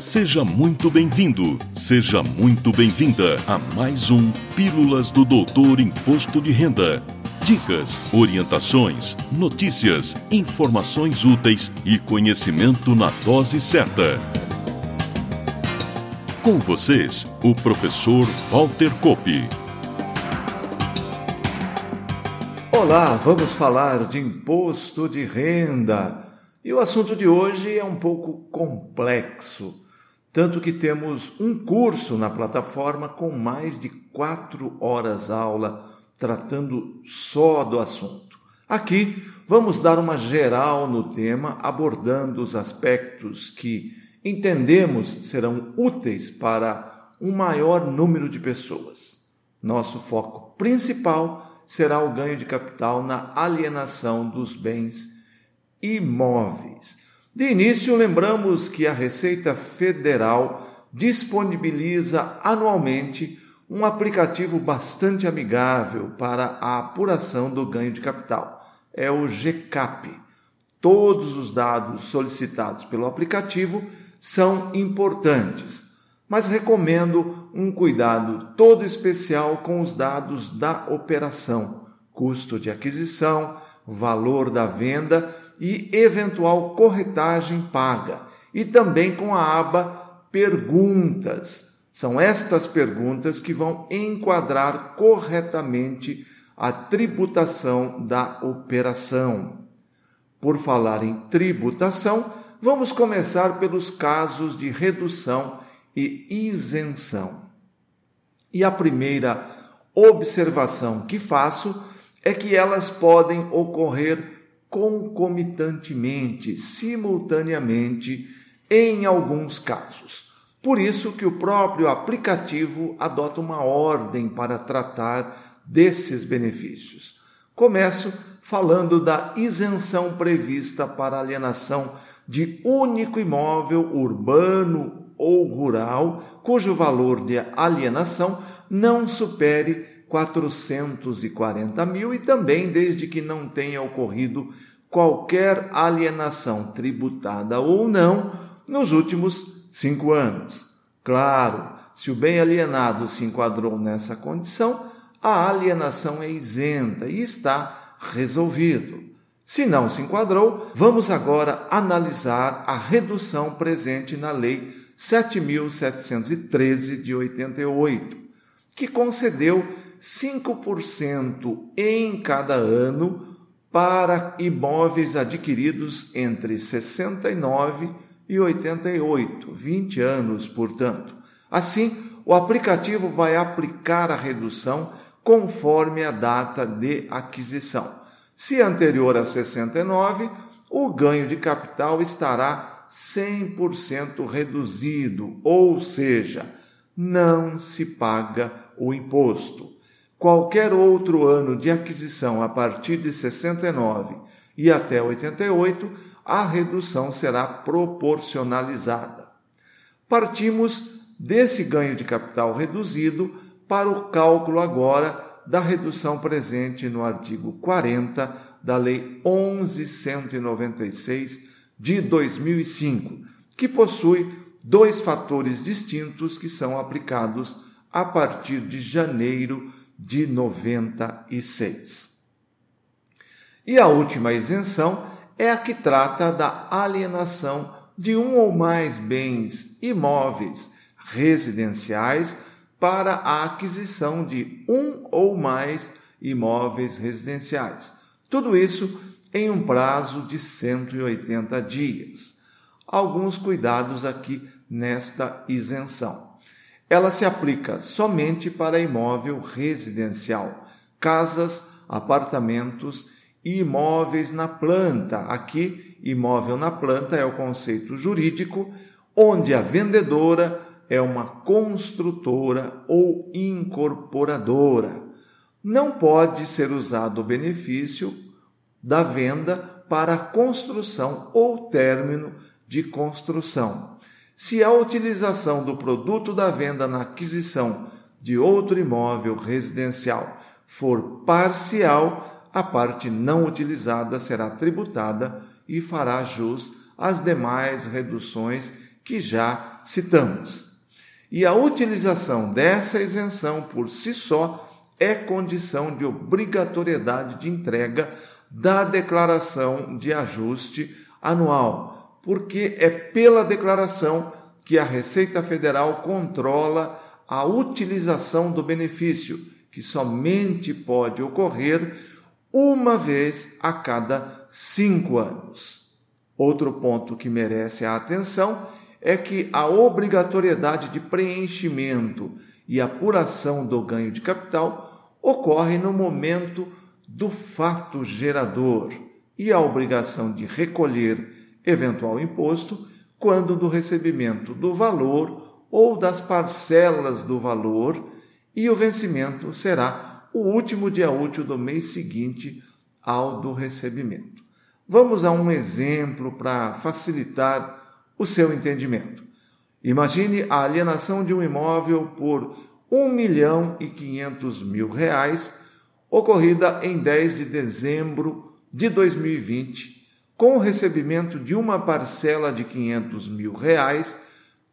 Seja muito bem-vindo, seja muito bem-vinda a mais um Pílulas do Doutor Imposto de Renda. Dicas, orientações, notícias, informações úteis e conhecimento na dose certa. Com vocês, o professor Walter Kopp. Olá, vamos falar de imposto de renda. E o assunto de hoje é um pouco complexo tanto que temos um curso na plataforma com mais de quatro horas aula tratando só do assunto. Aqui vamos dar uma geral no tema, abordando os aspectos que entendemos serão úteis para um maior número de pessoas. Nosso foco principal será o ganho de capital na alienação dos bens imóveis de início, lembramos que a Receita Federal disponibiliza anualmente um aplicativo bastante amigável para a apuração do ganho de capital. É o GCAP. Todos os dados solicitados pelo aplicativo são importantes, mas recomendo um cuidado todo especial com os dados da operação, custo de aquisição, valor da venda e eventual corretagem paga, e também com a aba Perguntas. São estas perguntas que vão enquadrar corretamente a tributação da operação. Por falar em tributação, vamos começar pelos casos de redução e isenção. E a primeira observação que faço é que elas podem ocorrer concomitantemente, simultaneamente, em alguns casos. Por isso que o próprio aplicativo adota uma ordem para tratar desses benefícios. Começo falando da isenção prevista para alienação de único imóvel urbano ou rural, cujo valor de alienação não supere 440 mil e também desde que não tenha ocorrido qualquer alienação tributada ou não nos últimos cinco anos. Claro, se o bem alienado se enquadrou nessa condição, a alienação é isenta e está resolvido. Se não se enquadrou, vamos agora analisar a redução presente na Lei 7.713 de 88, que concedeu 5% em cada ano para imóveis adquiridos entre 69 e 88, 20 anos, portanto. Assim, o aplicativo vai aplicar a redução conforme a data de aquisição. Se anterior a 69, o ganho de capital estará 100% reduzido, ou seja, não se paga o imposto. Qualquer outro ano de aquisição a partir de 69 e até 88, a redução será proporcionalizada. Partimos desse ganho de capital reduzido para o cálculo agora da redução presente no artigo 40 da Lei 1196 de 2005, que possui dois fatores distintos que são aplicados a partir de janeiro de 96. E a última isenção é a que trata da alienação de um ou mais bens imóveis residenciais para a aquisição de um ou mais imóveis residenciais. Tudo isso em um prazo de 180 dias. Alguns cuidados aqui nesta isenção ela se aplica somente para imóvel residencial, casas, apartamentos e imóveis na planta. Aqui, imóvel na planta é o conceito jurídico, onde a vendedora é uma construtora ou incorporadora. Não pode ser usado o benefício da venda para construção ou término de construção se a utilização do produto da venda na aquisição de outro imóvel residencial for parcial, a parte não utilizada será tributada e fará jus às demais reduções que já citamos. E a utilização dessa isenção por si só é condição de obrigatoriedade de entrega da declaração de ajuste anual, porque é pela declaração que a Receita Federal controla a utilização do benefício, que somente pode ocorrer uma vez a cada cinco anos. Outro ponto que merece a atenção é que a obrigatoriedade de preenchimento e apuração do ganho de capital ocorre no momento do fato gerador e a obrigação de recolher eventual imposto quando do recebimento do valor ou das parcelas do valor e o vencimento será o último dia útil do mês seguinte ao do recebimento. Vamos a um exemplo para facilitar o seu entendimento. Imagine a alienação de um imóvel por um milhão e quinhentos mil reais, ocorrida em 10 de dezembro de 2020, com o recebimento de uma parcela de 500 mil reais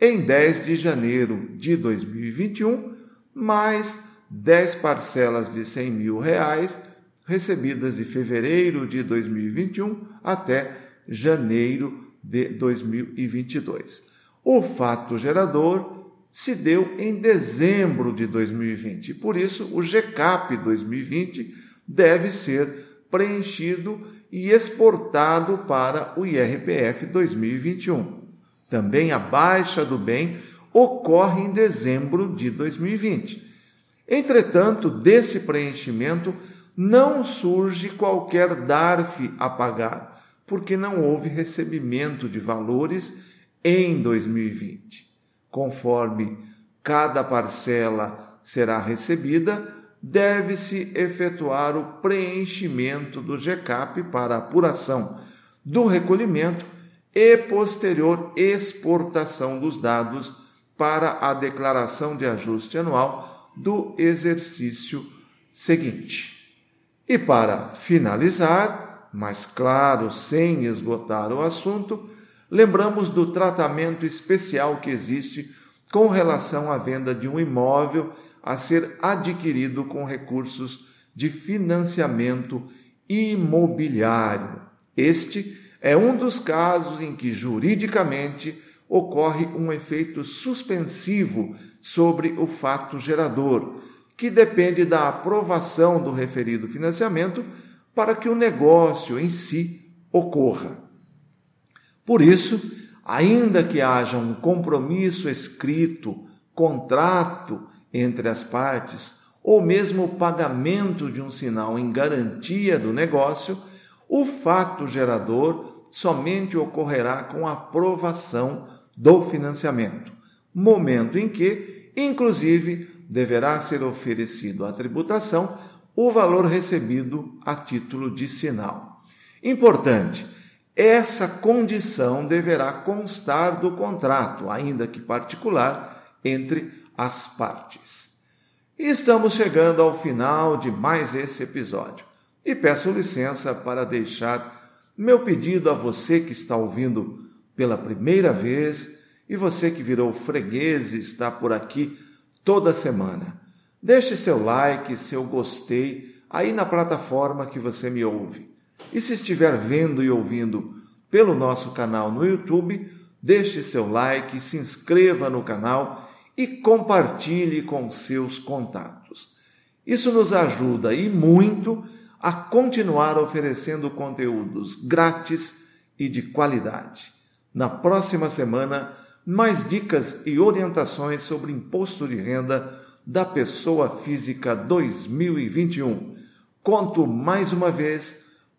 em 10 de janeiro de 2021, mais 10 parcelas de 100 mil reais recebidas de fevereiro de 2021 até janeiro de 2022. O fato gerador se deu em dezembro de 2020, por isso o GCAP 2020 deve ser preenchido e exportado para o IRPF 2021. Também a baixa do bem ocorre em dezembro de 2020. Entretanto, desse preenchimento não surge qualquer DARF a pagar porque não houve recebimento de valores em 2020. Conforme cada parcela será recebida, deve-se efetuar o preenchimento do GCAP para apuração do recolhimento e posterior exportação dos dados para a declaração de ajuste anual do exercício seguinte. E para finalizar, mas claro, sem esgotar o assunto, lembramos do tratamento especial que existe com relação à venda de um imóvel a ser adquirido com recursos de financiamento imobiliário. Este é um dos casos em que juridicamente ocorre um efeito suspensivo sobre o fato gerador, que depende da aprovação do referido financiamento para que o negócio em si ocorra. Por isso, ainda que haja um compromisso escrito, contrato entre as partes, ou mesmo o pagamento de um sinal em garantia do negócio, o fato gerador somente ocorrerá com a aprovação do financiamento, momento em que, inclusive, deverá ser oferecido à tributação o valor recebido a título de sinal. Importante, essa condição deverá constar do contrato, ainda que particular, entre as partes. Estamos chegando ao final de mais esse episódio. E peço licença para deixar meu pedido a você que está ouvindo pela primeira vez e você que virou freguês e está por aqui toda semana. Deixe seu like, seu gostei aí na plataforma que você me ouve. E se estiver vendo e ouvindo pelo nosso canal no YouTube, deixe seu like, se inscreva no canal e compartilhe com seus contatos. Isso nos ajuda e muito a continuar oferecendo conteúdos grátis e de qualidade. Na próxima semana, mais dicas e orientações sobre imposto de renda da Pessoa Física 2021. Conto mais uma vez